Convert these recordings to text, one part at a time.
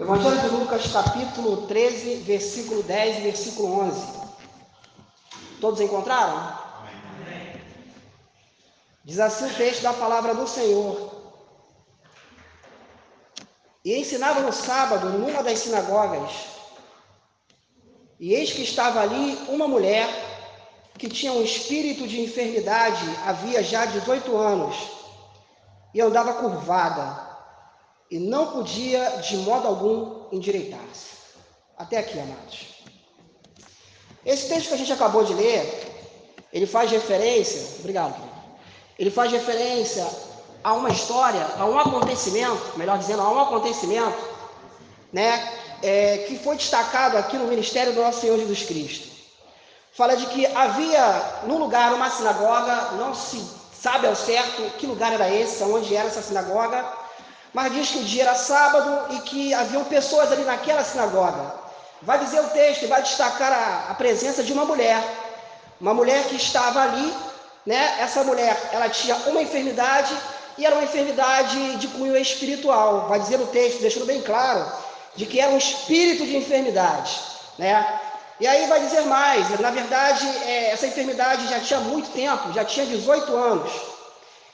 Evangelho de Lucas, capítulo 13, versículo 10 e versículo 11. Todos encontraram? Diz assim o texto da palavra do Senhor. E ensinava no sábado numa das sinagogas. E eis que estava ali uma mulher que tinha um espírito de enfermidade, havia já 18 anos, e andava curvada e não podia de modo algum endireitar-se. Até aqui, amados. Esse texto que a gente acabou de ler, ele faz referência, obrigado, ele faz referência a uma história, a um acontecimento, melhor dizendo, a um acontecimento, né, é, que foi destacado aqui no ministério do nosso Senhor Jesus Cristo. Fala de que havia no lugar uma sinagoga, não se sabe ao certo que lugar era esse, onde era essa sinagoga, mas diz que o dia era sábado e que haviam pessoas ali naquela sinagoga. Vai dizer o texto, vai destacar a, a presença de uma mulher, uma mulher que estava ali, né? Essa mulher, ela tinha uma enfermidade e era uma enfermidade de cunho espiritual. Vai dizer o texto, deixando bem claro, de que era um espírito de enfermidade, né? E aí vai dizer mais, na verdade, é, essa enfermidade já tinha muito tempo, já tinha 18 anos.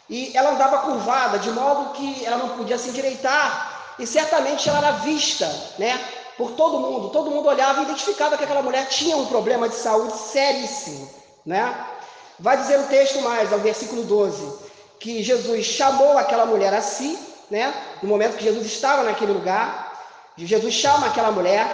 E ela andava curvada, de modo que ela não podia se endireitar, e certamente ela era vista, né, por todo mundo. Todo mundo olhava e identificava que aquela mulher tinha um problema de saúde seríssimo, né? Vai dizer o texto mais, ao versículo 12, que Jesus chamou aquela mulher a si, né? No momento que Jesus estava naquele lugar, Jesus chama aquela mulher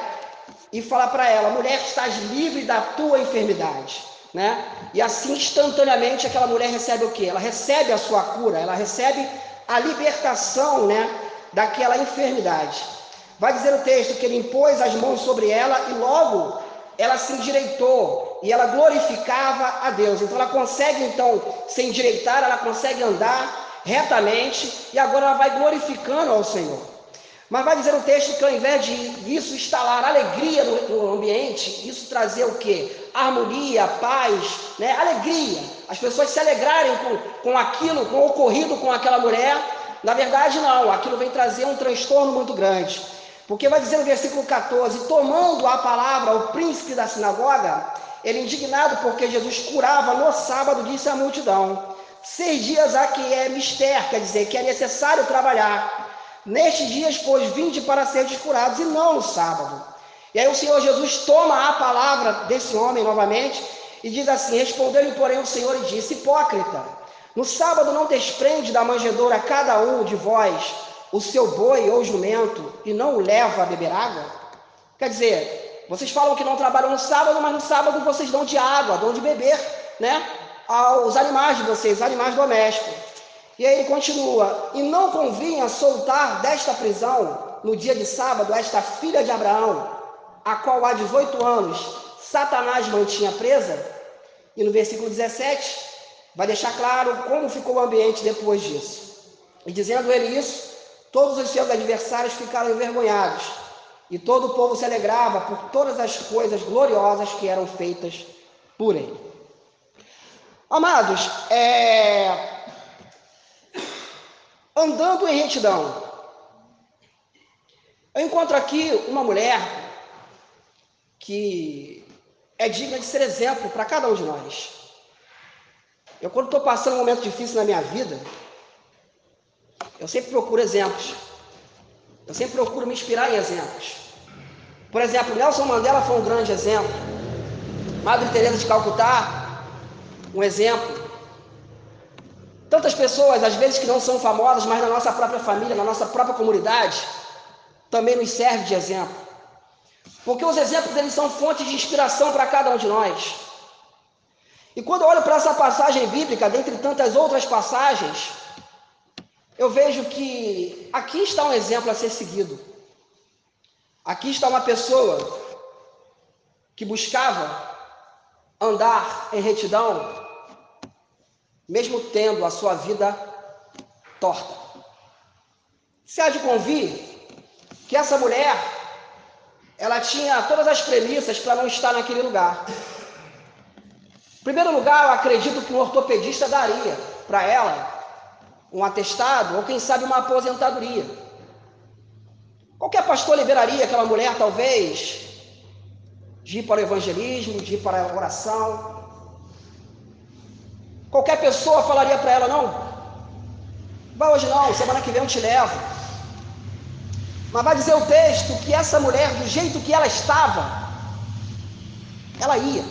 e fala para ela: mulher, estás livre da tua enfermidade né? E assim instantaneamente aquela mulher recebe o que? Ela recebe a sua cura, ela recebe a libertação, né, daquela enfermidade. Vai dizer o texto que ele impôs as mãos sobre ela e logo ela se endireitou e ela glorificava a Deus. Então ela consegue então se endireitar, ela consegue andar retamente e agora ela vai glorificando ao Senhor. Mas vai dizer o texto que ao invés de isso instalar alegria no, no ambiente, isso trazer o que? Harmonia, paz, né? alegria. As pessoas se alegrarem com, com aquilo, com o ocorrido com aquela mulher. Na verdade, não, aquilo vem trazer um transtorno muito grande. Porque vai dizer no versículo 14: tomando a palavra o príncipe da sinagoga, ele indignado porque Jesus curava no sábado, disse à multidão: Seis dias há que é mister, quer dizer, que é necessário trabalhar Nestes dias, pois, vinde para ser curados, e não no sábado. E aí o Senhor Jesus toma a palavra desse homem novamente e diz assim: Respondeu-lhe, porém, o Senhor e disse: Hipócrita, no sábado não desprende da manjedoura cada um de vós o seu boi ou jumento e não o leva a beber água? Quer dizer, vocês falam que não trabalham no sábado, mas no sábado vocês dão de água, dão de beber, né? Aos animais de vocês, animais domésticos. E aí ele continua: E não convinha soltar desta prisão, no dia de sábado, esta filha de Abraão, a qual há 18 anos Satanás mantinha presa? E no versículo 17, vai deixar claro como ficou o ambiente depois disso. E dizendo ele isso, todos os seus adversários ficaram envergonhados, e todo o povo se alegrava por todas as coisas gloriosas que eram feitas por ele. Amados, é, andando em retidão. Eu encontro aqui uma mulher que é digna de ser exemplo para cada um de nós. Eu, quando estou passando um momento difícil na minha vida, eu sempre procuro exemplos. Eu sempre procuro me inspirar em exemplos. Por exemplo, Nelson Mandela foi um grande exemplo. Madre Teresa de Calcutá, um exemplo. Tantas pessoas, às vezes, que não são famosas, mas na nossa própria família, na nossa própria comunidade, também nos serve de exemplo. Porque os exemplos deles são fontes de inspiração para cada um de nós. E quando eu olho para essa passagem bíblica, dentre tantas outras passagens, eu vejo que aqui está um exemplo a ser seguido. Aqui está uma pessoa que buscava andar em retidão, mesmo tendo a sua vida torta. Se há de convir que essa mulher, ela tinha todas as premissas para não estar naquele lugar. Em primeiro lugar, eu acredito que um ortopedista daria para ela um atestado ou quem sabe uma aposentadoria. Qualquer pastor liberaria aquela mulher, talvez, de ir para o evangelismo, de ir para a oração. Qualquer pessoa falaria para ela: não, vai hoje não, semana que vem eu te levo. Mas vai dizer o texto que essa mulher, do jeito que ela estava, ela ia.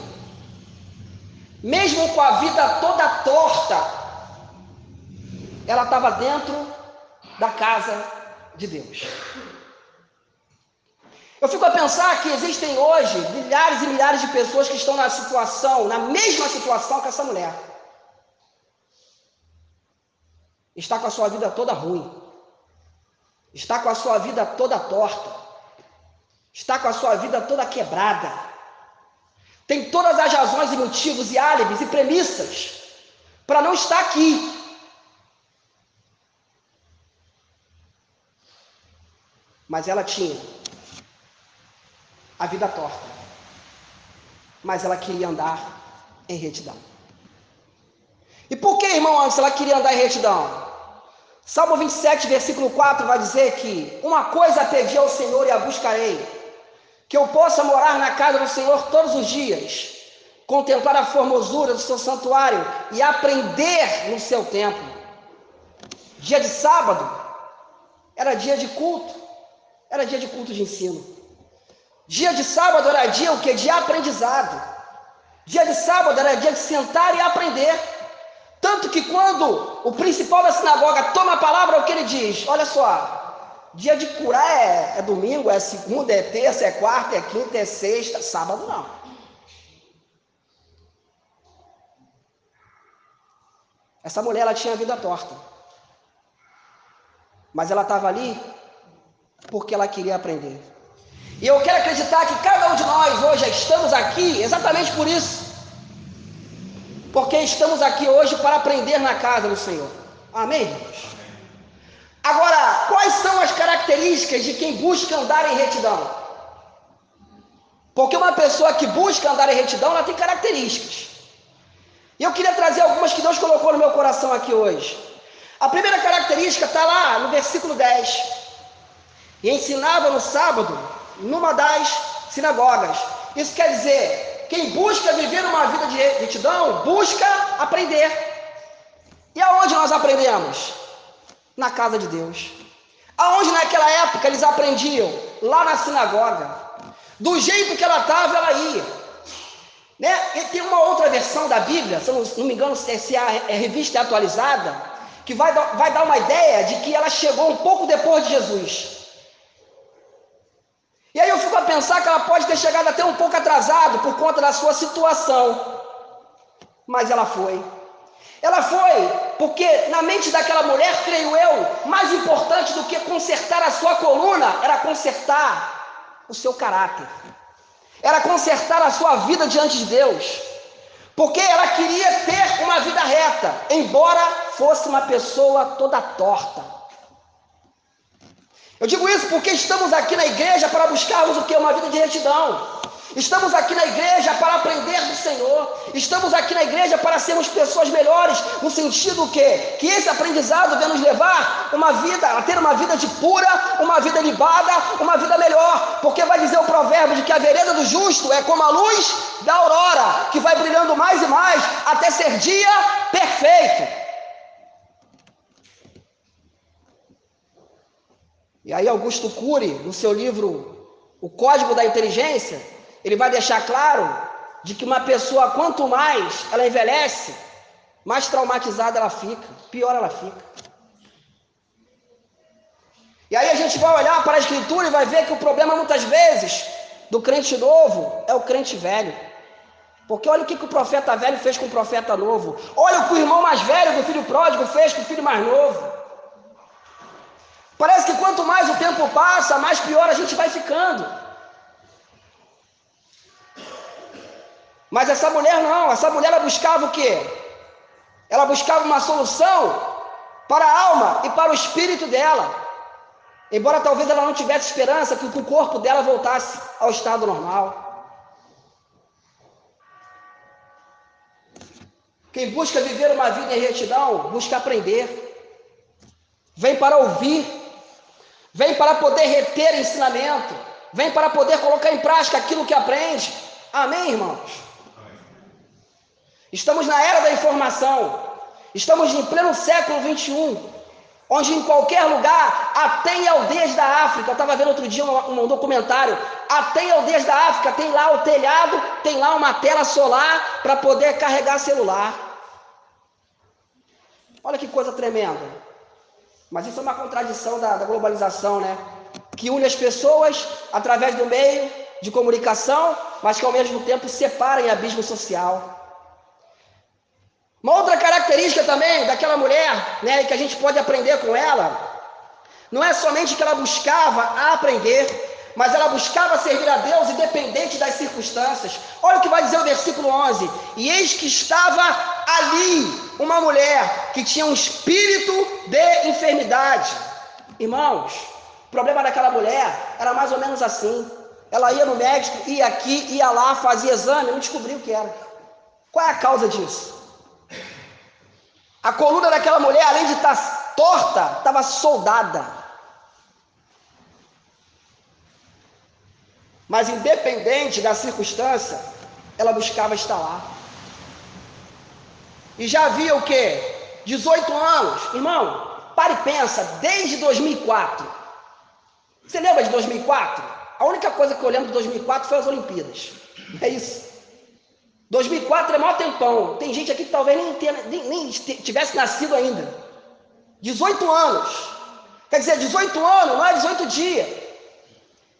Mesmo com a vida toda torta, ela estava dentro da casa de Deus. Eu fico a pensar que existem hoje milhares e milhares de pessoas que estão na situação, na mesma situação que essa mulher. Está com a sua vida toda ruim. Está com a sua vida toda torta. Está com a sua vida toda quebrada. Tem todas as razões e motivos e álibis e premissas para não estar aqui. Mas ela tinha a vida torta. Mas ela queria andar em retidão. E por que, irmão, antes ela queria andar em retidão? Salmo 27, versículo 4 vai dizer que uma coisa pedi ao Senhor e a buscarei, que eu possa morar na casa do Senhor todos os dias, contemplar a formosura do seu santuário e aprender no seu templo. Dia de sábado era dia de culto, era dia de culto de ensino. Dia de sábado era dia o que? De aprendizado. Dia de sábado era dia de sentar e aprender. Tanto que quando o principal da sinagoga toma a palavra, o que ele diz? Olha só, dia de curar é, é domingo, é segunda, é terça, é quarta, é quinta, é sexta, sábado não. Essa mulher ela tinha a vida torta. Mas ela estava ali porque ela queria aprender. E eu quero acreditar que cada um de nós hoje estamos aqui exatamente por isso. Porque estamos aqui hoje para aprender na casa do Senhor. Amém? Agora, quais são as características de quem busca andar em retidão? Porque uma pessoa que busca andar em retidão, ela tem características. E eu queria trazer algumas que Deus colocou no meu coração aqui hoje. A primeira característica está lá no versículo 10. E ensinava no sábado numa das sinagogas. Isso quer dizer, quem busca viver uma vida de retidão, busca aprender. E aonde nós aprendemos? Na casa de Deus. Aonde naquela época eles aprendiam? Lá na sinagoga. Do jeito que ela estava, ela ia. Né? E tem uma outra versão da Bíblia, se não, não me engano, se é, a é revista atualizada, que vai, vai dar uma ideia de que ela chegou um pouco depois de Jesus. E aí eu fico a pensar que ela pode ter chegado até um pouco atrasado por conta da sua situação. Mas ela foi. Ela foi porque na mente daquela mulher, creio eu, mais importante do que consertar a sua coluna era consertar o seu caráter. Era consertar a sua vida diante de Deus. Porque ela queria ter uma vida reta, embora fosse uma pessoa toda torta. Eu digo isso porque estamos aqui na igreja para buscarmos o que? Uma vida de retidão. Estamos aqui na igreja para aprender do Senhor. Estamos aqui na igreja para sermos pessoas melhores, no sentido que que esse aprendizado vem nos levar uma vida, a ter uma vida de pura, uma vida libada, uma vida melhor. Porque vai dizer o provérbio de que a vereda do justo é como a luz da aurora, que vai brilhando mais e mais até ser dia perfeito. E aí Augusto Cury, no seu livro O Código da Inteligência, ele vai deixar claro de que uma pessoa, quanto mais ela envelhece, mais traumatizada ela fica, pior ela fica. E aí a gente vai olhar para a Escritura e vai ver que o problema muitas vezes do crente novo é o crente velho. Porque olha o que, que o profeta velho fez com o profeta novo. Olha o que o irmão mais velho do filho pródigo fez com o filho mais novo. Parece que quanto mais o tempo passa, mais pior a gente vai ficando. Mas essa mulher não, essa mulher ela buscava o quê? Ela buscava uma solução para a alma e para o espírito dela. Embora talvez ela não tivesse esperança que o corpo dela voltasse ao estado normal. Quem busca viver uma vida em retidão, busca aprender. Vem para ouvir vem para poder reter ensinamento, vem para poder colocar em prática aquilo que aprende. Amém, irmãos? Estamos na era da informação, estamos em pleno século 21, onde em qualquer lugar, até em aldeias da África, eu estava vendo outro dia um, um, documentário, até em aldeias da África tem lá o telhado, tem lá uma tela solar para poder carregar celular. Olha que coisa tremenda. Mas isso é uma contradição da, da globalização, né? Que une as pessoas através do meio de comunicação, mas que ao mesmo tempo separa em abismo social. Uma outra característica também daquela mulher, né, que a gente pode aprender com ela, não é somente que ela buscava aprender, mas ela buscava servir a Deus independente das circunstâncias. Olha o que vai dizer o versículo 11: E eis que estava ali uma mulher que tinha um espírito de enfermidade. Irmãos, o problema daquela mulher era mais ou menos assim. Ela ia no médico, ia aqui, ia lá, fazia exame, não descobriu o que era. Qual é a causa disso? A coluna daquela mulher, além de estar tá torta, estava soldada. Mas independente da circunstância, ela buscava estar lá. E já havia o quê? 18 anos. Irmão, pare e pensa, desde 2004. Você lembra de 2004? A única coisa que eu lembro de 2004 foi as Olimpíadas. É isso. 2004 é maior tempão. Tem gente aqui que talvez nem, tenha, nem, nem tivesse nascido ainda. 18 anos. Quer dizer, 18 anos não é 18 dias.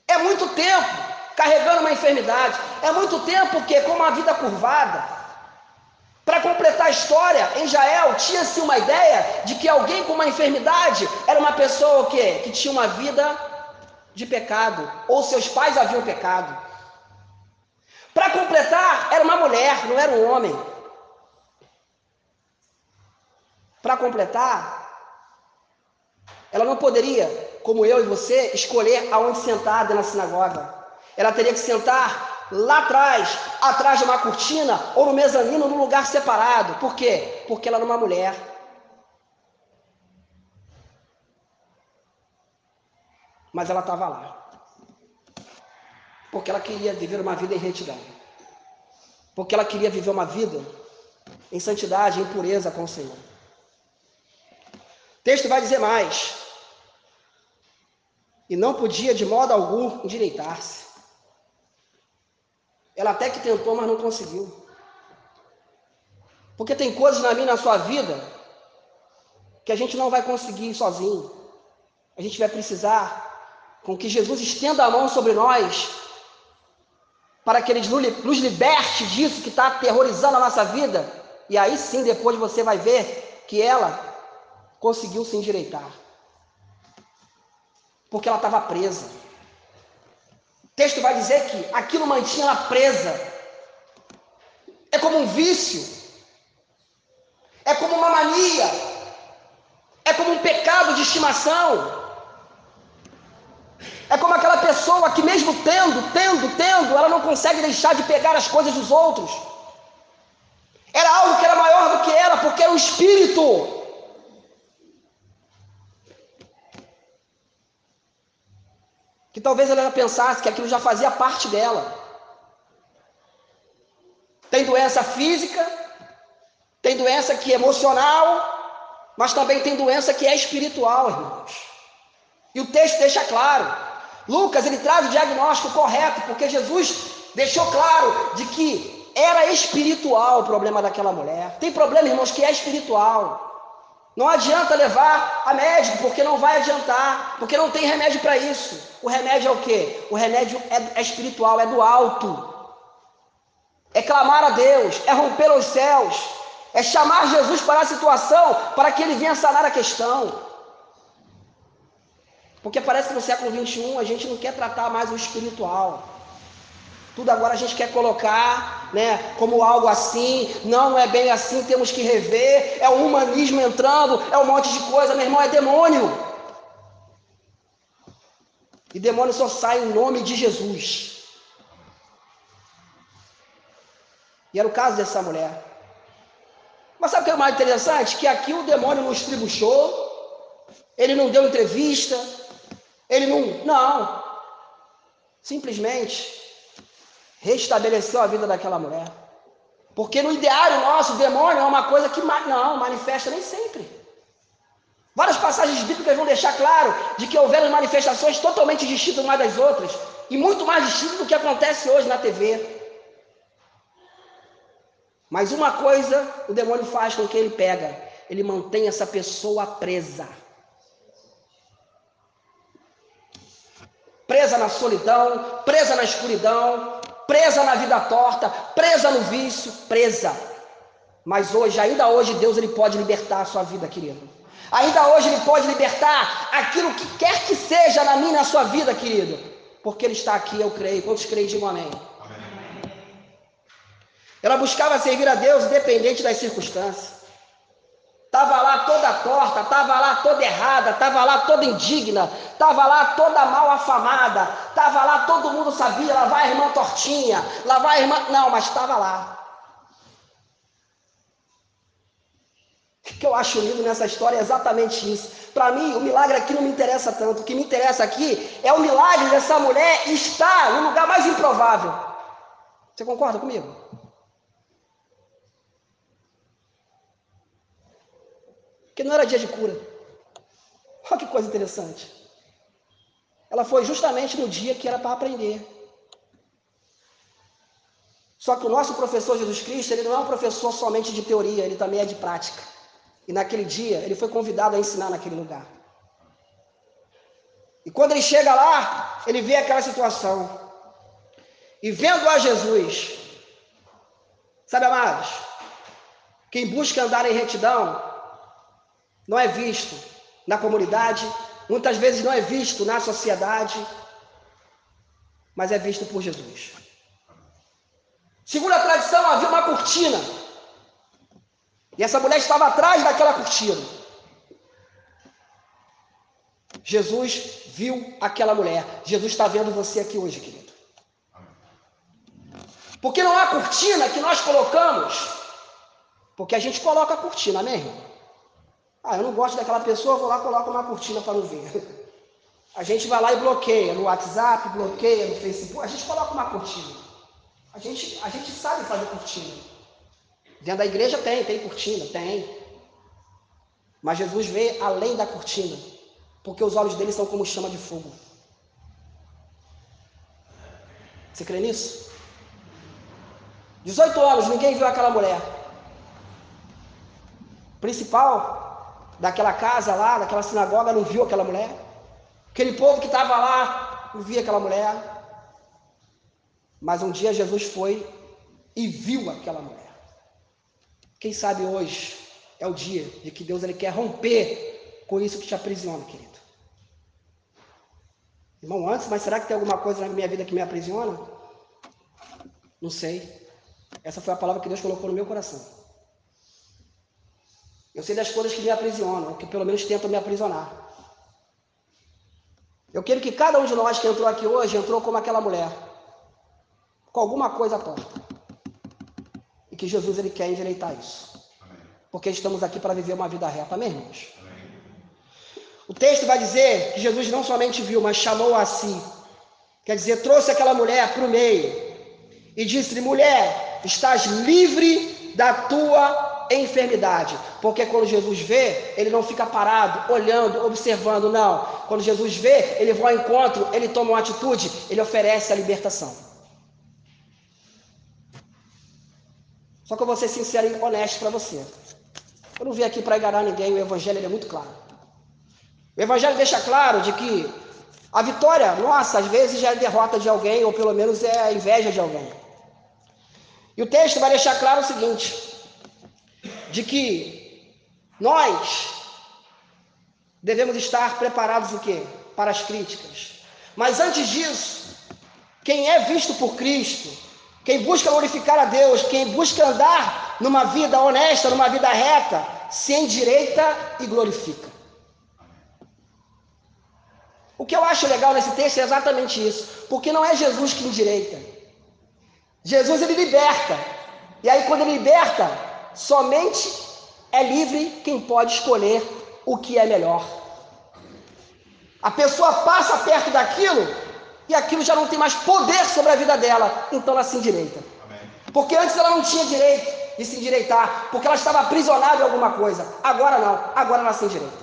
É muito tempo carregando uma enfermidade. É muito tempo que, com uma vida curvada, para completar a história, em Jael tinha-se uma ideia de que alguém com uma enfermidade era uma pessoa que, que tinha uma vida de pecado, ou seus pais haviam pecado. Para completar, era uma mulher, não era um homem. Para completar, ela não poderia, como eu e você, escolher aonde sentar da sinagoga. Ela teria que sentar lá atrás, atrás de uma cortina ou no mezanino, num lugar separado. Por quê? Porque ela era uma mulher. Mas ela estava lá porque ela queria viver uma vida em retidão. Porque ela queria viver uma vida em santidade, em pureza com o Senhor. O texto vai dizer mais. E não podia de modo algum endireitar-se. Ela até que tentou, mas não conseguiu. Porque tem coisas na minha na sua vida que a gente não vai conseguir sozinho. A gente vai precisar com que Jesus estenda a mão sobre nós para que Ele nos liberte disso que está aterrorizando a nossa vida. E aí sim, depois você vai ver que ela conseguiu se endireitar. Porque ela estava presa. Texto vai dizer que aquilo mantinha ela presa. É como um vício. É como uma mania. É como um pecado de estimação. É como aquela pessoa que, mesmo tendo, tendo, tendo, ela não consegue deixar de pegar as coisas dos outros. Era algo que era maior do que ela, porque era o espírito. Que talvez ela pensasse que aquilo já fazia parte dela. Tem doença física, tem doença que é emocional, mas também tem doença que é espiritual, irmãos. E o texto deixa claro Lucas ele traz o diagnóstico correto, porque Jesus deixou claro de que era espiritual o problema daquela mulher. Tem problema, irmãos, que é espiritual. Não adianta levar a médico, porque não vai adiantar, porque não tem remédio para isso. O remédio é o quê? O remédio é, é espiritual, é do alto. É clamar a Deus, é romper os céus, é chamar Jesus para a situação, para que ele venha sanar a questão. Porque parece que no século 21 a gente não quer tratar mais o espiritual. Tudo agora a gente quer colocar né, como algo assim. Não, é bem assim, temos que rever. É o humanismo entrando, é um monte de coisa, meu irmão, é demônio. E demônio só sai em nome de Jesus. E era o caso dessa mulher. Mas sabe o que é mais interessante? Que aqui o demônio não estribuchou, ele não deu entrevista, Ele não, não. Simplesmente restabeleceu a vida daquela mulher. Porque no ideário nosso, o demônio é uma coisa que não manifesta nem sempre. Várias passagens bíblicas vão deixar claro de que houveram manifestações totalmente distintas umas das outras e muito mais distintas do que acontece hoje na TV. Mas uma coisa o demônio faz com que ele pega, ele mantém essa pessoa presa. Presa na solidão, presa na escuridão, presa na vida torta, presa no vício, presa. Mas hoje, ainda hoje, Deus ele pode libertar a sua vida, querido. Ainda hoje ele pode libertar aquilo que quer que seja na minha e na sua vida, querido. Porque ele está aqui, eu creio. Quantos creem, digam amém. Ela buscava servir a Deus independente das circunstâncias. Estava lá toda torta, estava lá toda errada, estava lá toda indigna, estava lá toda mal afamada, estava lá, todo mundo sabia, lá vai a irmã tortinha, lá vai a irmã. Não, mas estava lá. O que eu acho lindo nessa história é exatamente isso. Para mim, o milagre aqui não me interessa tanto. O que me interessa aqui é o milagre dessa mulher estar no lugar mais improvável. Você concorda comigo? Porque não era dia de cura. Olha que coisa interessante. Ela foi justamente no dia que era para aprender. Só que o nosso professor Jesus Cristo, ele não é um professor somente de teoria, ele também é de prática. E naquele dia, ele foi convidado a ensinar naquele lugar. E quando ele chega lá, ele vê aquela situação. E vendo a Jesus, sabe, amados, quem busca andar em retidão, não é visto na comunidade, muitas vezes não é visto na sociedade, mas é visto por Jesus. Segundo a tradição, havia uma cortina. E essa mulher estava atrás daquela cortina. Jesus viu aquela mulher. Jesus está vendo você aqui hoje, querido. Porque não há cortina que nós colocamos. Porque a gente coloca a cortina, amém, irmão? Ah, eu não gosto daquela pessoa, vou lá coloco uma cortina para não ver. A gente vai lá e bloqueia no WhatsApp, bloqueia no Facebook, a gente coloca uma cortina. A gente, a gente sabe fazer cortina. Dentro da igreja tem, tem cortina, tem. Mas Jesus vê além da cortina, porque os olhos dele são como chama de fogo. Você crê nisso? 18 anos, ninguém viu aquela mulher. Principal daquela casa lá, daquela sinagoga, não viu aquela mulher. Aquele povo que estava lá não via aquela mulher. Mas um dia Jesus foi e viu aquela mulher. Quem sabe hoje é o dia de que Deus ele quer romper com isso que te aprisiona, querido. Irmão, antes, mas será que tem alguma coisa na minha vida que me aprisiona? Não sei. Essa foi a palavra que Deus colocou no meu coração. Eu sei das coisas que me aprisionam, que pelo menos tentam me aprisionar. Eu quero que cada um de nós que entrou aqui hoje entrou como aquela mulher, com alguma coisa torta. E que Jesus ele quer endireitar isso. Porque estamos aqui para viver uma vida reta, amém, irmãos? O texto vai dizer que Jesus não somente viu, mas chamou a si. Quer dizer, trouxe aquela mulher para o meio e disse-lhe: mulher, estás livre da tua enfermidade. Porque quando Jesus vê, ele não fica parado, olhando, observando, não. Quando Jesus vê, ele vai ao encontro, ele toma uma atitude, ele oferece a libertação. Só que eu vou ser sincero e honesto para você. Eu não vim aqui para enganar ninguém, o Evangelho é muito claro. O Evangelho deixa claro de que a vitória nossa, às vezes, já é derrota de alguém, ou pelo menos é a inveja de alguém. E o texto vai deixar claro o seguinte: de que nós devemos estar preparados o quê? Para as críticas. Mas antes disso, quem é visto por Cristo, quem busca glorificar a Deus, quem busca andar numa vida honesta, numa vida reta, se endireita e glorifica. O que eu acho legal nesse texto é exatamente isso, porque não é Jesus que endireita. Jesus ele liberta. E aí quando ele liberta, Somente é livre quem pode escolher o que é melhor. A pessoa passa perto daquilo e aquilo já não tem mais poder sobre a vida dela, então ela se endireita. Porque antes ela não tinha direito de se endireitar, porque ela estava aprisionada em alguma coisa. Agora não, agora ela se endireita.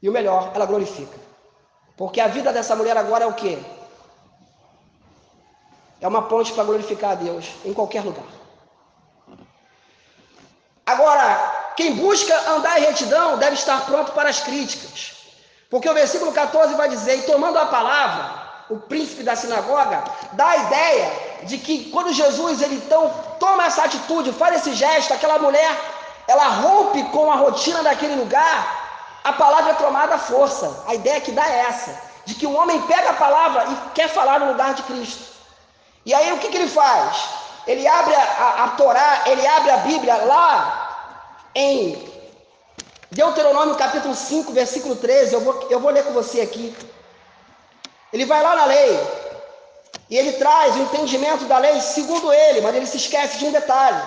E o melhor, ela glorifica. Porque a vida dessa mulher agora é o quê? É uma ponte para glorificar a Deus em qualquer lugar. Agora, quem busca andar em retidão deve estar pronto para as críticas. Porque o versículo 14 vai dizer: E tomando a palavra, o príncipe da sinagoga, dá a ideia de que quando Jesus ele então toma essa atitude, faz esse gesto, aquela mulher, ela rompe com a rotina daquele lugar, a palavra é tomada à força. A ideia que dá é essa, de que o homem pega a palavra e quer falar no lugar de Cristo. E aí o que, que ele faz? Ele abre a, a, a Torá, ele abre a Bíblia lá em Deuteronômio capítulo 5, versículo 13. Eu vou, eu vou ler com você aqui. Ele vai lá na lei e ele traz o entendimento da lei segundo ele, mas ele se esquece de um detalhe.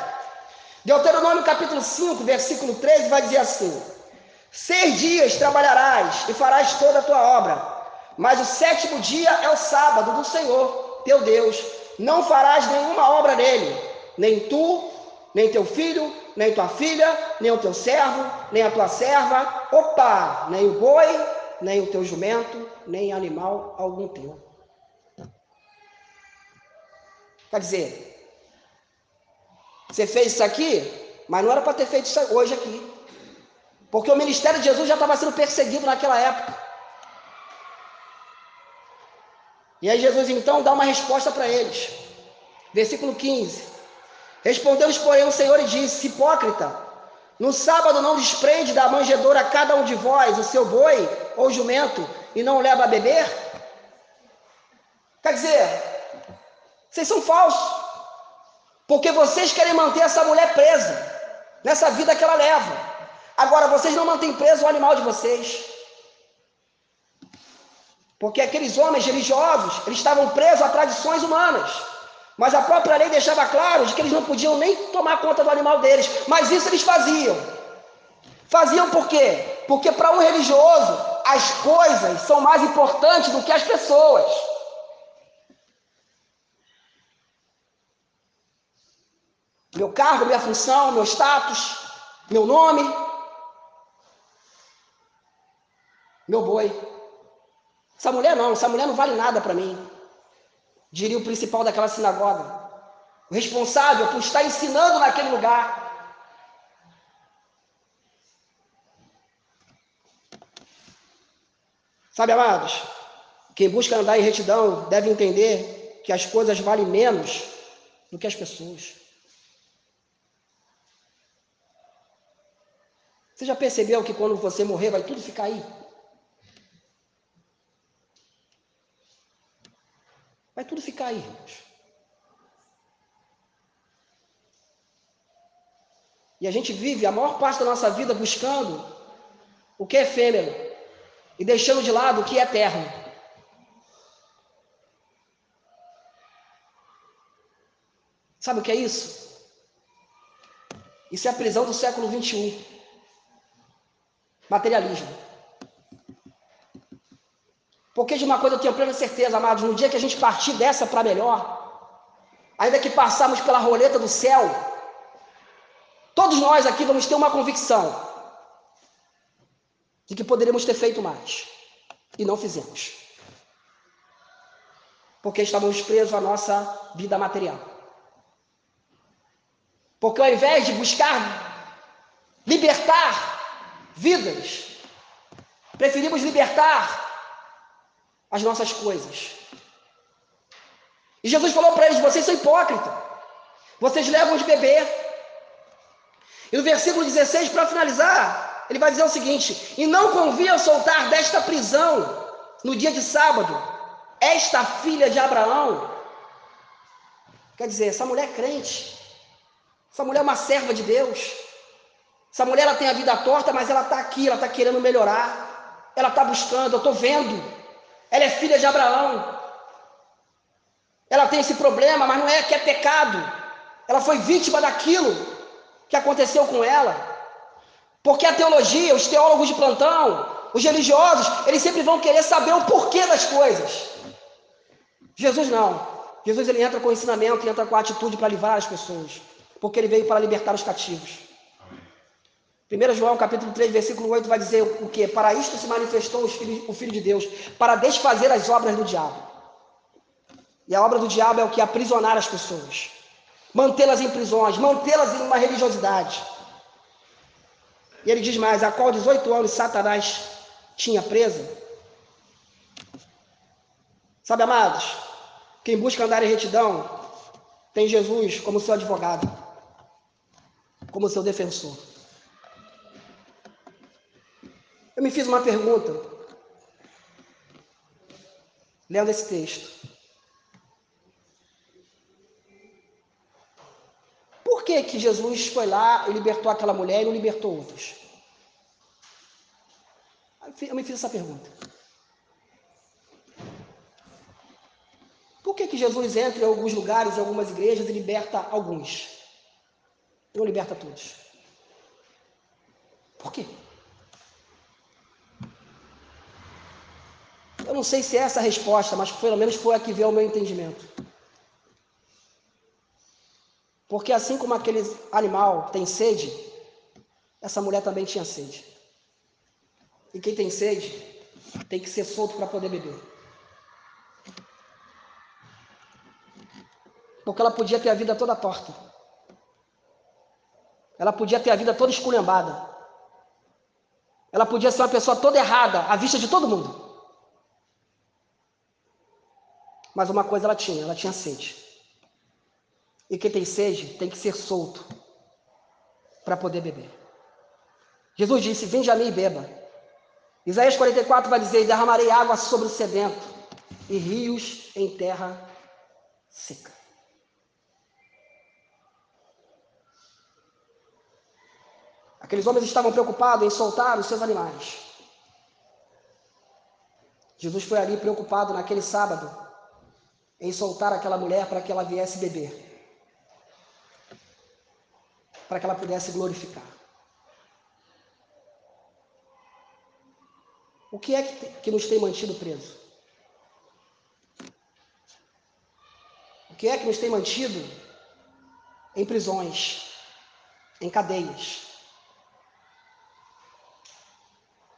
Deuteronômio capítulo 5, versículo 13 vai dizer assim: Seis dias trabalharás e farás toda a tua obra, mas o sétimo dia é o sábado do Senhor, teu Deus. Não farás nenhuma obra nele, nem tu, nem teu filho, nem tua filha, nem o teu servo, nem a tua serva, opa, nem o boi, nem o teu jumento, nem animal algum teu. Quer dizer, você fez isso aqui, mas não era para ter feito isso hoje aqui. Porque o ministério de Jesus já estava sendo perseguido naquela época. E aí Jesus então dá uma resposta para eles. Versículo 15. Respondeu-lhes, porém, o Senhor e disse: Hipócrita, no sábado não desprende da manjedoura cada um de vós o seu boi ou jumento e não o leva a beber? Quer dizer, vocês são falsos. Porque vocês querem manter essa mulher presa nessa vida que ela leva. Agora, vocês não mantêm preso o animal de vocês. Porque aqueles homens religiosos, eles estavam presos a tradições humanas. Mas a própria lei deixava claro de que eles não podiam nem tomar conta do animal deles. Mas isso eles faziam. Faziam por quê? Porque para um religioso, as coisas são mais importantes do que as pessoas. Meu cargo, minha função, meu status, meu nome, meu boi. Essa mulher não, essa mulher não vale nada para mim. Diria o principal daquela sinagoga. O responsável por estar ensinando naquele lugar. Sabe, amados, quem busca andar em retidão deve entender que as coisas valem menos do que as pessoas. Você já percebeu que quando você morrer vai tudo ficar aí? Vai tudo ficar aí, irmãos. E a gente vive a maior parte da nossa vida buscando o que é efêmero e deixando de lado o que é eterno. Sabe o que é isso? Isso é a prisão do século 21. Materialismo. Porque de uma coisa eu tenho plena certeza, amados, no dia que a gente partir dessa para melhor, ainda que passarmos pela roleta do céu, todos nós aqui vamos ter uma convicção de que poderíamos ter feito mais e não fizemos. Porque estávamos presos à nossa vida material. Porque ao invés de buscar libertar vidas, preferimos libertar as nossas coisas. E Jesus falou para eles: vocês são hipócritas, vocês levam de beber. E no versículo 16, para finalizar, ele vai dizer o seguinte: E não convia soltar desta prisão no dia de sábado esta filha de Abraão. Quer dizer, essa mulher é crente, essa mulher é uma serva de Deus. Essa mulher ela tem a vida torta, mas ela está aqui, ela está querendo melhorar, ela está buscando, eu estou vendo. Ela é filha de Abraão. Ela tem esse problema, mas não é que é pecado. Ela foi vítima daquilo que aconteceu com ela. Porque a teologia, os teólogos de plantão, os religiosos, eles sempre vão querer saber o porquê das coisas. Jesus não. Jesus ele entra com o ensinamento, entra com a atitude para livrar as pessoas, porque ele veio para libertar os cativos. 1 João capítulo 3, versículo 8 vai dizer o que? Para isto se manifestou o Filho de Deus, para desfazer as obras do diabo. E a obra do diabo é o que? Aprisionar as pessoas, mantê-las em prisões, mantê-las em uma religiosidade. E ele diz mais: a qual 18 anos Satanás tinha presa. Sabe, amados, quem busca andar em retidão tem Jesus como seu advogado, como seu defensor. Eu me fiz uma pergunta, lendo esse texto. Por que, que Jesus foi lá e libertou aquela mulher e não libertou outros? Eu me fiz essa pergunta. Por que, que Jesus entra em alguns lugares, em algumas igrejas e liberta alguns? Não liberta todos? Por quê? Eu não sei se é essa a resposta, mas pelo menos foi a que veio ao meu entendimento. Porque assim como aquele animal tem sede, essa mulher também tinha sede. E quem tem sede tem que ser solto para poder beber. Porque ela podia ter a vida toda torta. Ela podia ter a vida toda esculhambada. Ela podia ser uma pessoa toda errada, à vista de todo mundo. Mas uma coisa ela tinha, ela tinha sede. E quem tem sede tem que ser solto para poder beber. Jesus disse: Vinde a mim e beba. Isaías 44 vai dizer: Derramarei água sobre o sedento e rios em terra seca. Aqueles homens estavam preocupados em soltar os seus animais. Jesus foi ali preocupado naquele sábado em soltar aquela mulher para que ela viesse beber. Para que ela pudesse glorificar. O que é que, que nos tem mantido presos? O que é que nos tem mantido em prisões, em cadeias?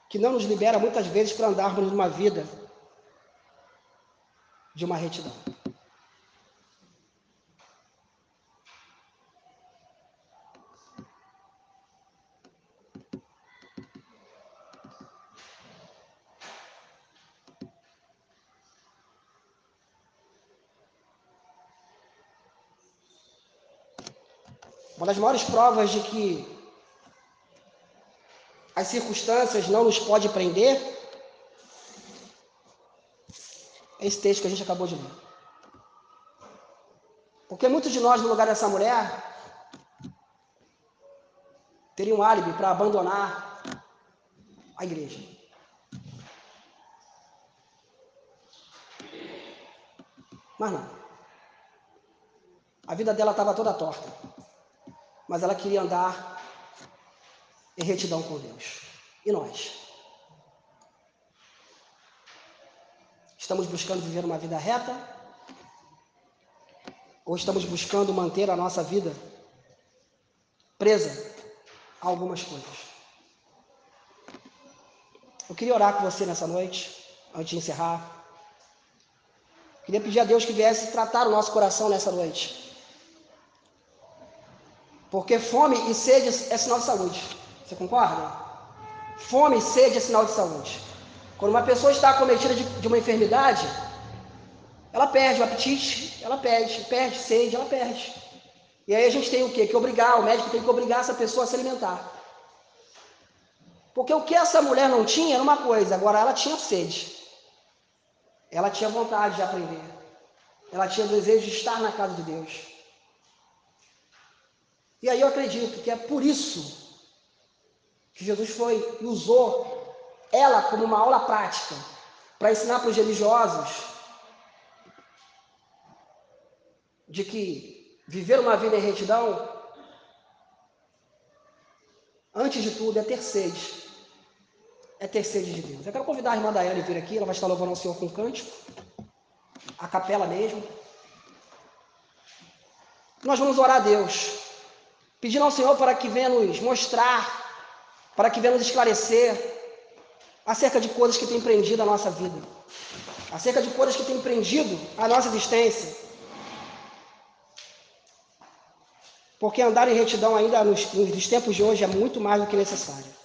Que não nos libera muitas vezes para andarmos numa vida de uma retidão. Uma das maiores provas de que as circunstâncias não nos podem prender é esse texto que a gente acabou de ler. Porque muitos de nós, no lugar dessa mulher, teriam um álibi para abandonar a igreja. Mas não. A vida dela estava toda torta mas ela queria andar em retidão com Deus. E nós? Estamos buscando viver uma vida reta? Ou estamos buscando manter a nossa vida presa a algumas coisas? Eu queria orar com você nessa noite, antes de encerrar. Queria pedir a Deus que viesse tratar o nosso coração nessa noite. Porque fome e sede é sinal de saúde. Você concorda? Fome e sede é sinal de saúde. Quando uma pessoa está acometida de, de uma enfermidade, ela perde o apetite, ela perde, perde sede, ela perde. E aí a gente tem o quê? Que obrigar, o médico tem que obrigar essa pessoa a se alimentar. Porque o que essa mulher não tinha era uma coisa, agora ela tinha sede. Ela tinha vontade de aprender. Ela tinha desejo de estar na casa de Deus. E aí eu acredito que é por isso que Jesus foi e usou ela como uma aula prática para ensinar para os religiosos de que viver uma vida em retidão antes de tudo, é ter sede. É ter sede de Deus. Eu quero convidar a irmã Daiane a vir aqui, ela vai estar louvando o Senhor com cântico. A capela mesmo. Nós vamos orar a Deus, pedindo ao Senhor para que venha nos mostrar, para que venha nos esclarecer acerca de coisas que têm prendido a nossa vida, acerca de coisas que têm prendido a nossa existência. Porque andar em retidão ainda nos, nos tempos de hoje é muito mais do que necessário.